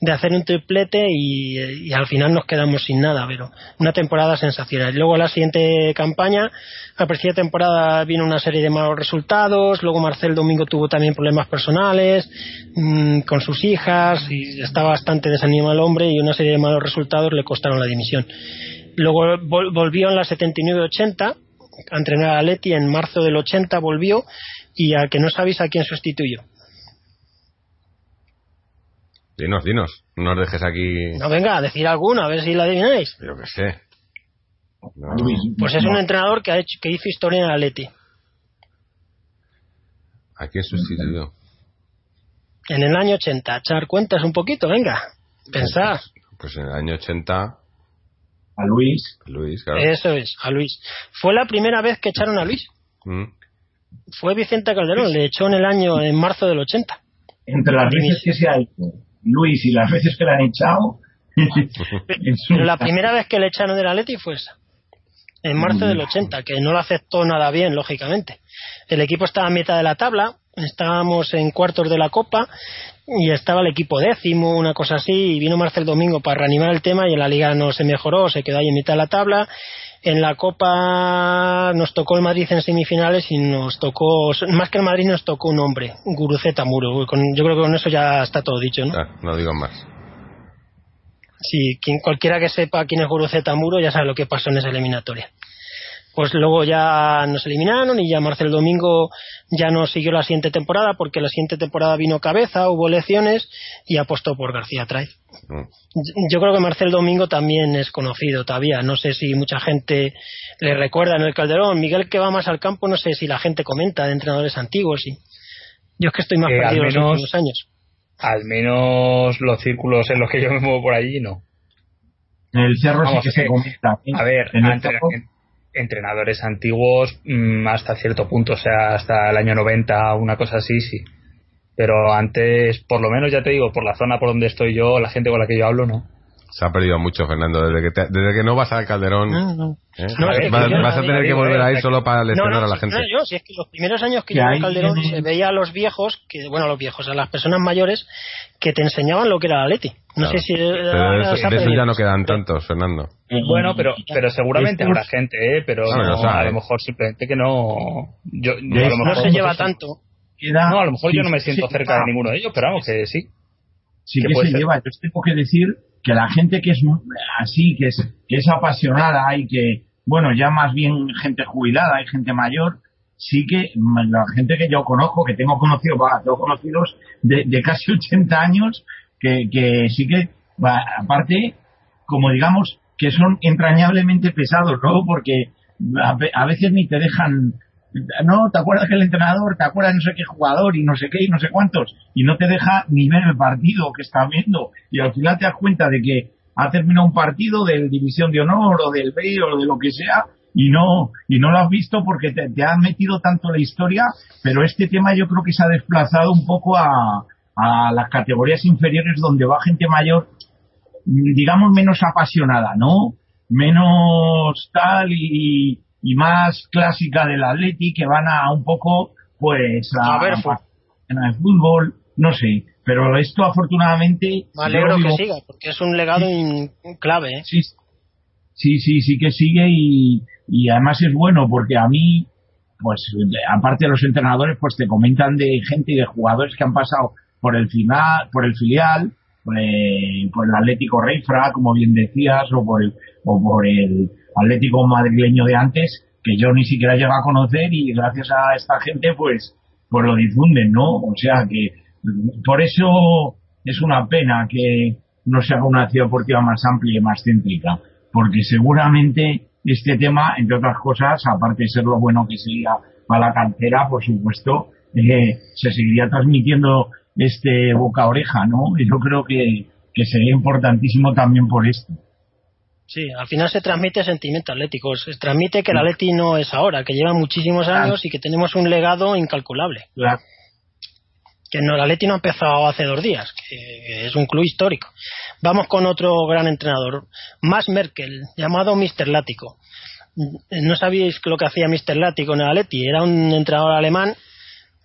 de hacer un triplete y, al final nos quedamos sin nada, pero una temporada sensacional. Luego la siguiente campaña, la presente temporada vino una serie de malos resultados, luego Marcel Domingo tuvo también problemas personales mmm, con sus hijas y estaba bastante desanimado el hombre y una serie de malos resultados le costaron la dimisión. Luego vol volvió en la 79-80 a entrenar a Leti, en marzo del 80 volvió y a que no sabéis a quién sustituyó. Dinos, dinos. No os dejes aquí. No, venga, a decir alguno, a ver si la adivináis. Yo qué sé. No. Pues es un entrenador que, ha hecho, que hizo historia en el Atleti. ¿A quién sustituyó? En el año 80. Echar cuentas un poquito, venga. Pensad. Pues en el año 80. A Luis. Luis, claro. Eso es, a Luis. Fue la primera vez que echaron a Luis. Mm. Fue Vicente Calderón, le echó en el año, en marzo del 80. Entre las veces que se ha hecho Luis y las veces que le han echado. *laughs* Pero la primera vez que le echaron del Atleti fue esa. En marzo del 80, que no lo aceptó nada bien, lógicamente. El equipo estaba a mitad de la tabla, estábamos en cuartos de la Copa y estaba el equipo décimo, una cosa así, y vino Marcel Domingo para reanimar el tema y en la liga no se mejoró, se quedó ahí en mitad de la tabla. En la Copa nos tocó el Madrid en semifinales y nos tocó, más que el Madrid nos tocó un hombre, Guruceta Muro. Con, yo creo que con eso ya está todo dicho, ¿no? Ah, no digo más. Sí, quien, cualquiera que sepa quién es Guruceta Muro ya sabe lo que pasó en esa eliminatoria. Pues luego ya nos eliminaron y ya Marcel Domingo ya no siguió la siguiente temporada porque la siguiente temporada vino cabeza, hubo elecciones y apostó por García Trae. Mm. Yo creo que Marcel Domingo también es conocido todavía. No sé si mucha gente le recuerda en el Calderón. Miguel que va más al campo, no sé si la gente comenta de entrenadores antiguos. Y... Yo es que estoy más Eh, perdido en los últimos años. Al menos los círculos en los que yo me muevo por allí, no. En el cerro Vamos, sí que se eh, comenta. ¿eh? A ver, en el entre- campo, en- entrenadores antiguos mm, hasta cierto punto, o sea, hasta el año 90, una cosa así, sí. Pero antes, por lo menos ya te digo, por la zona por donde estoy yo, la gente con la que yo hablo, no. Se ha perdido mucho, Fernando. Desde que, te- desde que no vas al Calderón. No, no. ¿eh? No, es que vas, a tener que volver a ir solo para lesionar No, no, a la gente. no, yo, si es que los primeros años que yo en Calderón se veía a los viejos, que bueno, a los viejos, a las personas mayores, que te enseñaban lo que era la Leti. No Claro. sé si... Pero de eso, de eso ya no quedan tantos, Fernando. eh, Bueno, pero pero seguramente estos- habrá gente, ¿eh? Pero Bueno, no, o sea, a lo mejor simplemente que no. Yo, yo a lo es- No mejor se lleva tanto. queda. No, a lo mejor yo no me siento sí, cerca de ah, ninguno de ellos, pero vamos, que sí. Sí que se ser. lleva. Yo tengo que decir que la gente que es así, que es, que es apasionada y que, bueno, ya más bien gente jubilada y gente mayor, sí que la gente que yo conozco, que tengo conocido, va, tengo conocidos de, de casi *laughs* 80 años, que, que sí que, va, aparte, como digamos, que son entrañablemente pesados, ¿no? Porque a, a veces ni te dejan, no, ¿te acuerdas que el entrenador, te acuerdas no sé qué jugador y no sé qué y no sé cuántos? Y no te deja ni ver el partido que estás viendo. Y al final te das cuenta de que ha terminado un partido del División de Honor o del B o de lo que sea y no y no lo has visto porque te, te metido tanto la historia, pero este tema yo creo que se ha desplazado un poco a, a las categorías inferiores donde va gente mayor digamos, menos apasionada, ¿no? Menos tal y, y más clásica del Atleti, que van a un poco, pues, a, A ver, a- a fútbol, no sé. Pero esto, afortunadamente... Me alegro que siga, porque es un legado clave. ¿eh? Sí, sí, sí, sí que sigue y, y además es bueno porque a mí, pues aparte de los entrenadores, pues te comentan de gente y de jugadores que han pasado por el final, por el filial, eh, por el Atlético Reifra, como bien decías, o por el, o por el Atlético madrileño de antes, que yo ni siquiera llego a conocer y gracias a esta gente, pues, pues lo difunden, ¿no? O sea que por eso es una pena que no se haga una ciudad deportiva más amplia y más céntrica, porque seguramente este tema, entre otras cosas, aparte de ser lo bueno que sería para la cantera, por supuesto, eh, se seguiría transmitiendo este boca a oreja, ¿no? Y yo creo que, que sería importantísimo también por esto. Sí, al final se transmite sentimiento atlético, se transmite que el Atleti no es ahora, que lleva muchísimos años y que tenemos un legado incalculable. Claro. Que no, el Atleti no ha empezado hace dos días, que, es un club histórico. Vamos con otro gran entrenador, Max Merkel, llamado Mr. Lático. No sabíais lo que hacía Mr. Lático en el Atleti, era un entrenador alemán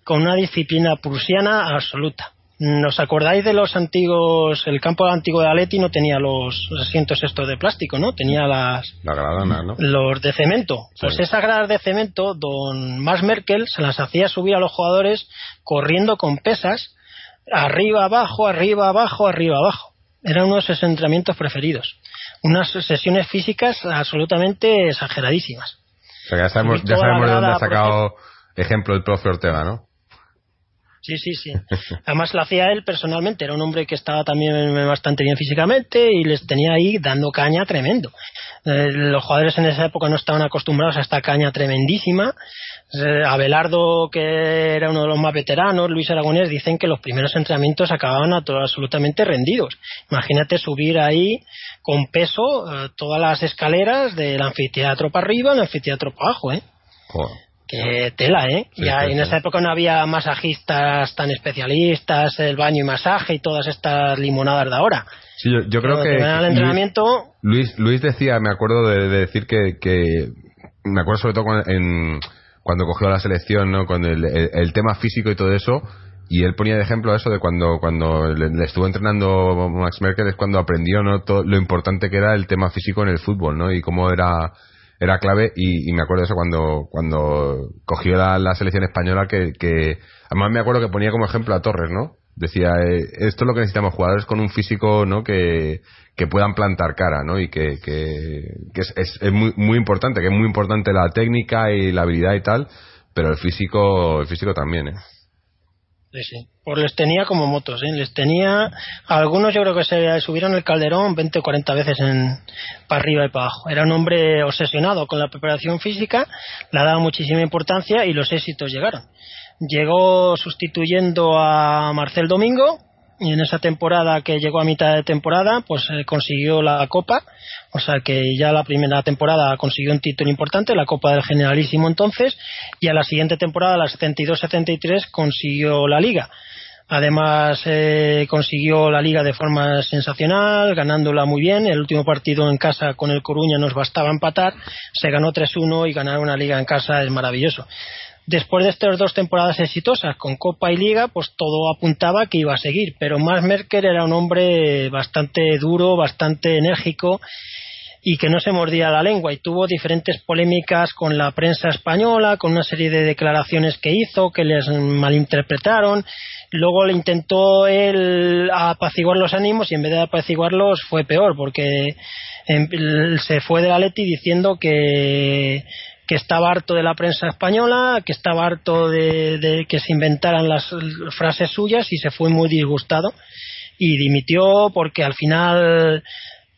con una disciplina prusiana absoluta. ¿Nos acordáis de los antiguos? El campo antiguo de Atleti no tenía los asientos estos de plástico, ¿no? Tenía las, La gradana, ¿no? los de cemento. Pues esas gradas de cemento, don Max Merkel se las hacía subir a los jugadores corriendo con pesas, arriba, abajo, arriba, abajo, arriba, abajo. Eran uno de sus entrenamientos preferidos. Unas sesiones físicas absolutamente exageradísimas. O sea, que ya sabemos, ya sabemos de dónde ha sacado ejemplo el profe Ortega, ¿no? Sí, sí, sí. Además lo hacía él personalmente. Era un hombre que estaba también bastante bien físicamente y les tenía ahí dando caña tremendo. Eh, los jugadores en esa época no estaban acostumbrados a esta caña tremendísima. Eh, Abelardo, que era uno de los más veteranos, Luis Aragonés, dicen que los primeros entrenamientos acababan a absolutamente rendidos. Imagínate subir ahí con peso eh, todas las escaleras del anfiteatro para arriba, el anfiteatro para abajo, ¿eh? Que tela, ¿eh? Sí, ya sí, en sí. esa época no había masajistas tan especialistas, el baño y masaje y todas estas limonadas de ahora. Sí, yo, yo creo Cuando que Luis, entrenamiento, Luis, Luis decía, me acuerdo de, de decir que, que me acuerdo sobre todo cuando, en, cuando cogió la selección, ¿no? Con el, el- el tema físico y todo eso, y él ponía de ejemplo eso de cuando cuando le, le estuvo entrenando Max Merkel es cuando aprendió, ¿no? Todo lo importante que era el tema físico en el fútbol, ¿no? Y cómo era era clave y, y me acuerdo de eso cuando cuando cogió la, la selección española que, que además me acuerdo que ponía como ejemplo a Torres, ¿no? Decía, eh, esto es lo que necesitamos, jugadores con un físico, ¿no? Que, que puedan plantar cara, ¿no? Y que, que, que es, es, es muy, muy importante, que es muy importante la técnica y la habilidad y tal, pero el físico, el físico también, ¿eh? Sí, sí. Pues les tenía como motos, ¿eh? Les tenía, algunos yo creo que se subieron el calderón 20 o 40 veces en, para arriba y para abajo. Era un hombre obsesionado con la preparación física, le daba muchísima importancia y los éxitos llegaron. Llegó sustituyendo a Marcel Domingo y en esa temporada que llegó a mitad de temporada pues eh, consiguió la copa o sea que ya la primera temporada consiguió un título importante la copa del generalísimo entonces y a la siguiente temporada la 72-73 consiguió la liga Además, eh, consiguió la liga de forma sensacional, ganándola muy bien. El último partido en casa con el Coruña nos bastaba empatar. Se ganó 3-1 y ganar una liga en casa es maravilloso. Después de estas dos temporadas exitosas con Copa y Liga, pues todo apuntaba que iba a seguir. Pero Max Merkel era un hombre bastante duro, bastante enérgico y que no se mordía la lengua y tuvo diferentes polémicas con la prensa española, con una serie de declaraciones que hizo que les malinterpretaron. Luego le intentó él apaciguar los ánimos y en vez de apaciguarlos fue peor porque em, se fue de la Leti diciendo que que estaba harto de la prensa española, que estaba harto de, que se inventaran las frases suyas y se fue muy disgustado. Y dimitió porque al final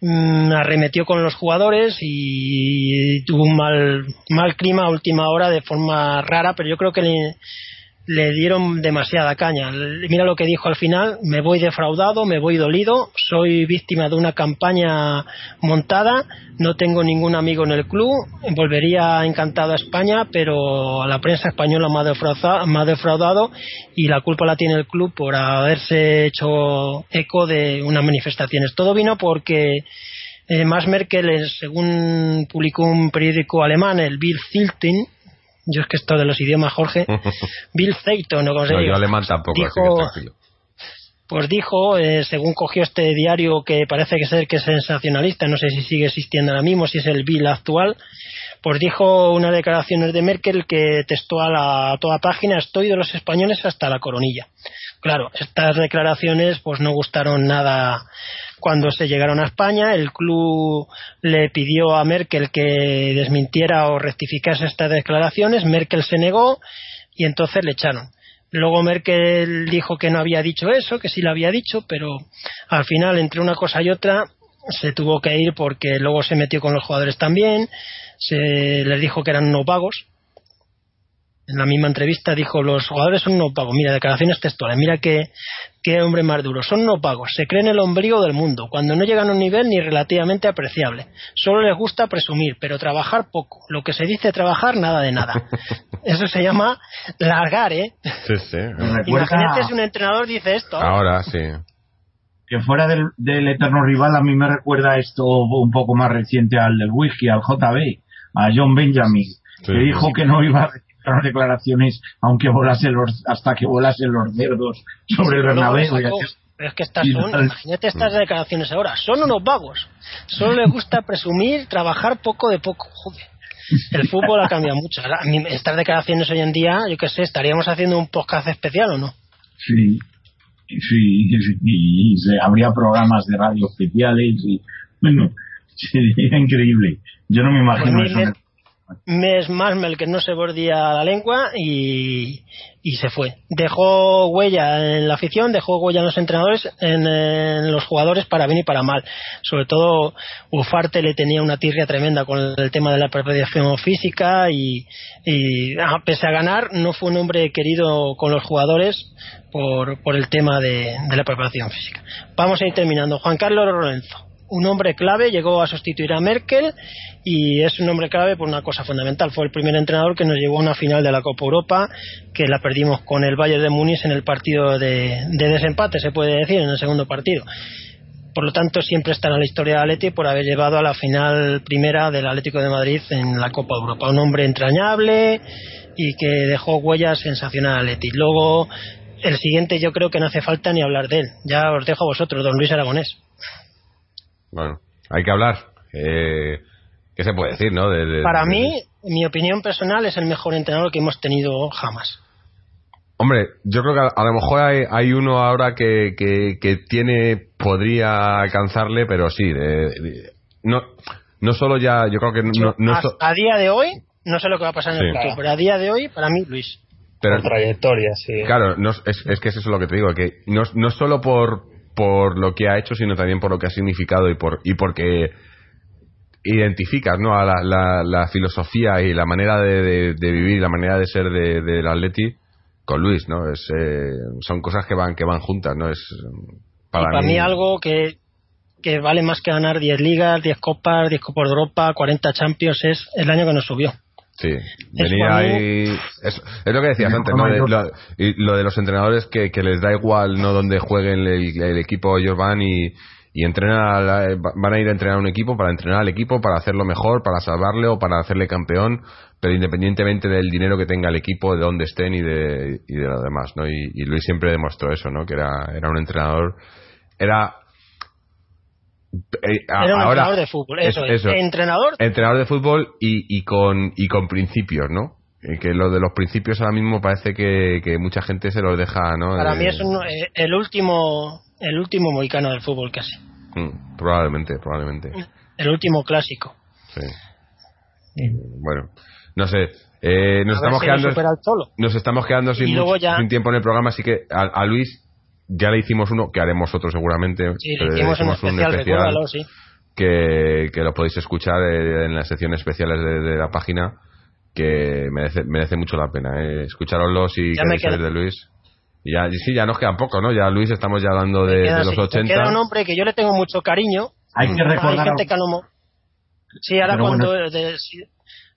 mm, arremetió con los jugadores y tuvo un mal, mal clima a última hora de forma rara, pero yo creo que le, le dieron demasiada caña. Mira lo que dijo al final, me voy defraudado, me voy dolido, soy víctima de una campaña montada, no tengo ningún amigo en el club, volvería encantado a España, pero a la prensa española me ha defraudado, me ha defraudado y la culpa la tiene el club por haberse hecho eco de unas manifestaciones. Todo vino porque eh, Merkel, según publicó un periódico alemán, el Bild Zilting, yo es que esto de los idiomas, Jorge. *laughs* Bill Zeiton, no, no yo alemán tampoco, dijo, Pues dijo, eh, según cogió este diario que parece que ser que es sensacionalista, no sé si sigue existiendo ahora mismo, si es el Bill actual, pues dijo unas declaraciones de Merkel que testó a, la, a toda página, estoy de los españoles hasta la coronilla. Claro, estas declaraciones pues no gustaron nada cuando se llegaron a España, el club le pidió a Merkel que desmintiera o rectificase estas declaraciones. Merkel se negó y entonces le echaron. Luego Merkel dijo que no había dicho eso, que sí lo había dicho, pero al final, entre una cosa y otra, se tuvo que ir porque luego se metió con los jugadores también, se les dijo que eran no pagos, en la misma entrevista dijo los jugadores son no pagos mira declaraciones textuales mira qué, qué hombre más duro son no pagos se creen el ombligo del mundo cuando no llegan a un nivel ni relativamente apreciable solo les gusta presumir pero trabajar poco lo que se dice trabajar nada de nada *laughs* eso se llama largar eh sí sí imagínate si un entrenador dice esto. Ahora sí. Que fuera del, del eterno rival a mí me recuerda esto un poco más reciente al del whisky al JB a John Benjamin que dijo que no iba las declaraciones aunque volasen los, hasta que volasen los cerdos sobre el Bernabéu. pero es que estas son, imagínate estas declaraciones ahora, son unos vagos. Solo les gusta presumir, trabajar poco de poco. Joder. El fútbol ha cambiado mucho. estas declaraciones hoy en día, yo qué sé, estaríamos haciendo un podcast especial o no. Sí, sí, y, habría programas de radio especiales y, bueno, *laughs* sería increíble. Yo no me imagino pues eso mes más que no se bordía la lengua y, y, se fue. Dejó huella en la afición, dejó huella en los entrenadores, en, los jugadores para bien y para mal. Sobre todo Ufarte le tenía una tirria tremenda con el tema de la preparación física y, y ah, pese a ganar no fue un hombre querido con los jugadores por, por el tema de, de la preparación física. Vamos a ir terminando. Juan Carlos Lorenzo un hombre clave, llegó a sustituir a Merkel y es un hombre clave por una cosa fundamental. Fue el primer entrenador que nos llevó a una final de la Copa Europa, que la perdimos con el Bayern de Múnich en el partido de, desempate, se puede decir, en el segundo partido. Por lo tanto, siempre estará en la historia de Atleti por haber llevado a la final primera del Atlético de Madrid en la Copa Europa. Un hombre entrañable y que dejó huellas sensacionales a Atleti. Luego, el siguiente yo creo que no hace falta ni hablar de él. Ya os dejo a vosotros, don Luis Aragonés. Bueno, hay que hablar. Eh, ¿Qué se puede decir, no? Para mí, mi opinión personal, es el mejor entrenador que hemos tenido jamás. Hombre, yo creo que a, lo mejor hay, uno ahora que, que, tiene, podría alcanzarle, pero sí, no, no solo ya, yo creo que no, a, día de hoy, no sé lo que va a pasar en el futuro, pero a día de hoy, para mí, Luis. Pero, trayectoria, sí. Claro, es, es que eso es lo que te digo, que no, no solo por, por lo que ha hecho, sino también por lo que ha significado y por y porque identificas ¿no? a la, la, filosofía y la manera de, de, vivir, la manera de ser del de, Atleti con Luis, ¿no? Es, eh, son cosas que van que van juntas, ¿no? Es para, mí, algo que, que vale más que ganar 10 ligas, 10 copas, 10 copas de Europa, 40 Champions es el año que nos subió. Sí, venía ahí. Es, lo que decías antes, ¿no? lo, y lo de los entrenadores que, que, les da igual no donde jueguen el, equipo, ellos van y, y entrenan van a ir a entrenar un equipo para entrenar al equipo, para hacerlo mejor, para salvarle o para hacerle campeón, pero independientemente del dinero que tenga el equipo, de dónde estén y de, y de lo demás, ¿no? Y, Luis siempre demostró eso, ¿no? Que era, era un entrenador. Era Eh, a- Era un ahora, entrenador de fútbol, eso, es. eso. Entrenador, entrenador de fútbol y, y con y con principios, ¿no? Eh, Que lo de los principios ahora mismo parece que, que mucha gente se los deja, ¿no? para Eh, mí es un- eh, el último el último mohicano del fútbol casi. mm, probablemente, probablemente. El último clásico. Sí. Bueno, no sé. Eh, nos estamos si quedando nos estamos quedando sin, ya- sin tiempo en el programa, así que a, a Luis ya le hicimos uno, que haremos otro seguramente. Sí, le hicimos un especial, recuérdalo, sí. que, que lo podéis escuchar eh, en las secciones especiales de, de la página, que merece, merece mucho la pena. Eh. Escuchároslos y Ya queréis saber queda- de Luis. Y ya, sí, ya nos quedan poco, ¿no? Ya Luis estamos ya hablando de, Queda de los. Me 80. Queda un hombre que yo le tengo mucho cariño. Hay que Hay recordar. gente que a lo mo- Sí, ahora Pero cuando... bueno. de- sí.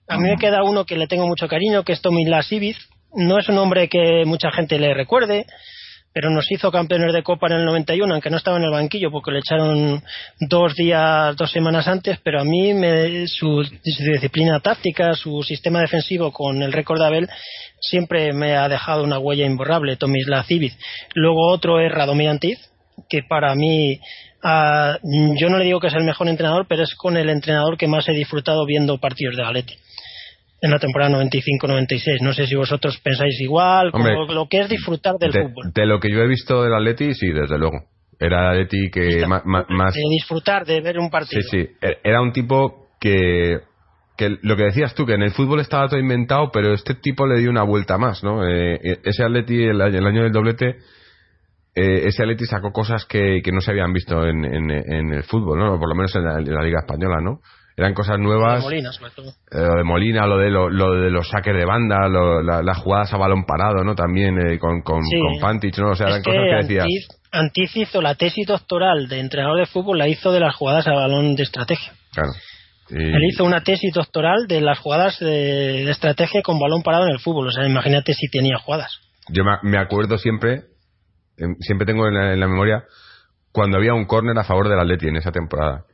a mí me queda uno que le tengo mucho cariño, que es Tomislav Sivic. No es un hombre que mucha gente le recuerde, pero nos hizo campeones de Copa en el 91, aunque no estaba en el banquillo porque le echaron dos días, dos semanas antes, pero a mí me- su, disciplina táctica, su sistema defensivo con el récord de Abel siempre me ha dejado una huella imborrable, Tomislav Sivic. Luego otro es Radomir Antiz, que para mí ah, yo no le digo que es el mejor entrenador, pero es con el entrenador que más he disfrutado viendo partidos de Galeti en la temporada 95-96. No sé si vosotros pensáis igual, como lo que es disfrutar del de, fútbol. de lo que yo he visto del Atleti, sí, desde luego. Era el Atleti que más... De disfrutar de ver un partido. Sí, sí. E- Era un tipo que, que lo que decías tú, que en el fútbol estaba todo inventado, pero este tipo le dio una vuelta más, ¿no? Eh, eh, ese Atleti, el, año- el año del doblete, eh, ese Atleti sacó cosas que, que no se habían visto en, en, en el fútbol, ¿no? Por lo menos en la, en la Liga Española, ¿no? Eran cosas De nuevas. Molina, sobre todo. eh, lo de Molina, lo de, lo, lo de los saques de banda, lo- la- las jugadas a balón parado, ¿no? También eh, con, con, Sí. con Pantich, ¿no? O sea, eran que cosas que decías. Antiz, Antiz hizo la tesis doctoral de entrenador de fútbol, la hizo de las jugadas a balón de estrategia. Claro. Y- Él hizo una tesis doctoral de las jugadas de, de estrategia con balón parado en el fútbol. O sea, imagínate si tenía jugadas. Yo me, me acuerdo siempre, em, siempre tengo en la, en la memoria, cuando había un córner a favor del Atleti en esa temporada.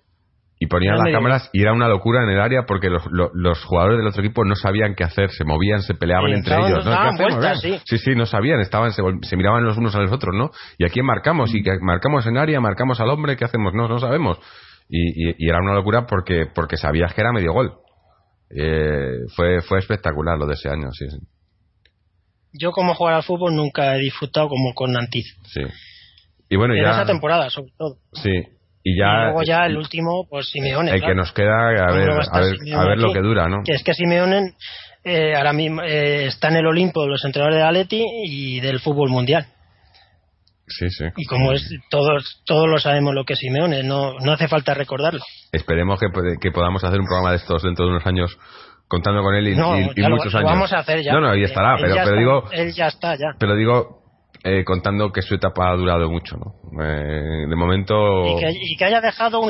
Y ponían las cámaras y era una locura en el área porque los, lo- los jugadores del otro equipo no sabían qué hacer, se movían, se peleaban Sí, entre ellos. ¿no? ¿Qué hacemos, vueltas, eh? sí. sí, no sabían, estaban, se, miraban los unos a los otros, ¿no? Y aquí marcamos, y que marcamos en área, marcamos al hombre, ¿qué hacemos? No, no sabemos. Y, y- y era una locura porque, porque sabías que era medio gol. Eh, fue, fue espectacular lo de ese año, sí, sí. Yo como jugar al fútbol nunca he disfrutado como con Antiz. sí. Y bueno, en ya. esa temporada, sobre todo. Sí. Y y ya. luego ya el último, pues Simeone. el claro. que nos queda, a ¿Cómo ver, a ver, Simeone a ver lo que dura, ¿no? Que es que Simeone eh, ahora mismo eh, está en el Olimpo de los entrenadores de Atleti y del fútbol mundial. Sí, sí. Y como es todos todos lo sabemos lo que es Simeone, no, no hace falta recordarlo. Esperemos que, que podamos hacer un programa de estos dentro de unos años contando con él y, No, y- y ya lo- muchos lo años. vamos a hacer ya. No, no, porque estará, pero, pero está- digo, Él ya está, ya. pero digo eh, contando que su etapa ha durado mucho, ¿no? Eh, de momento. Y que, y que haya dejado un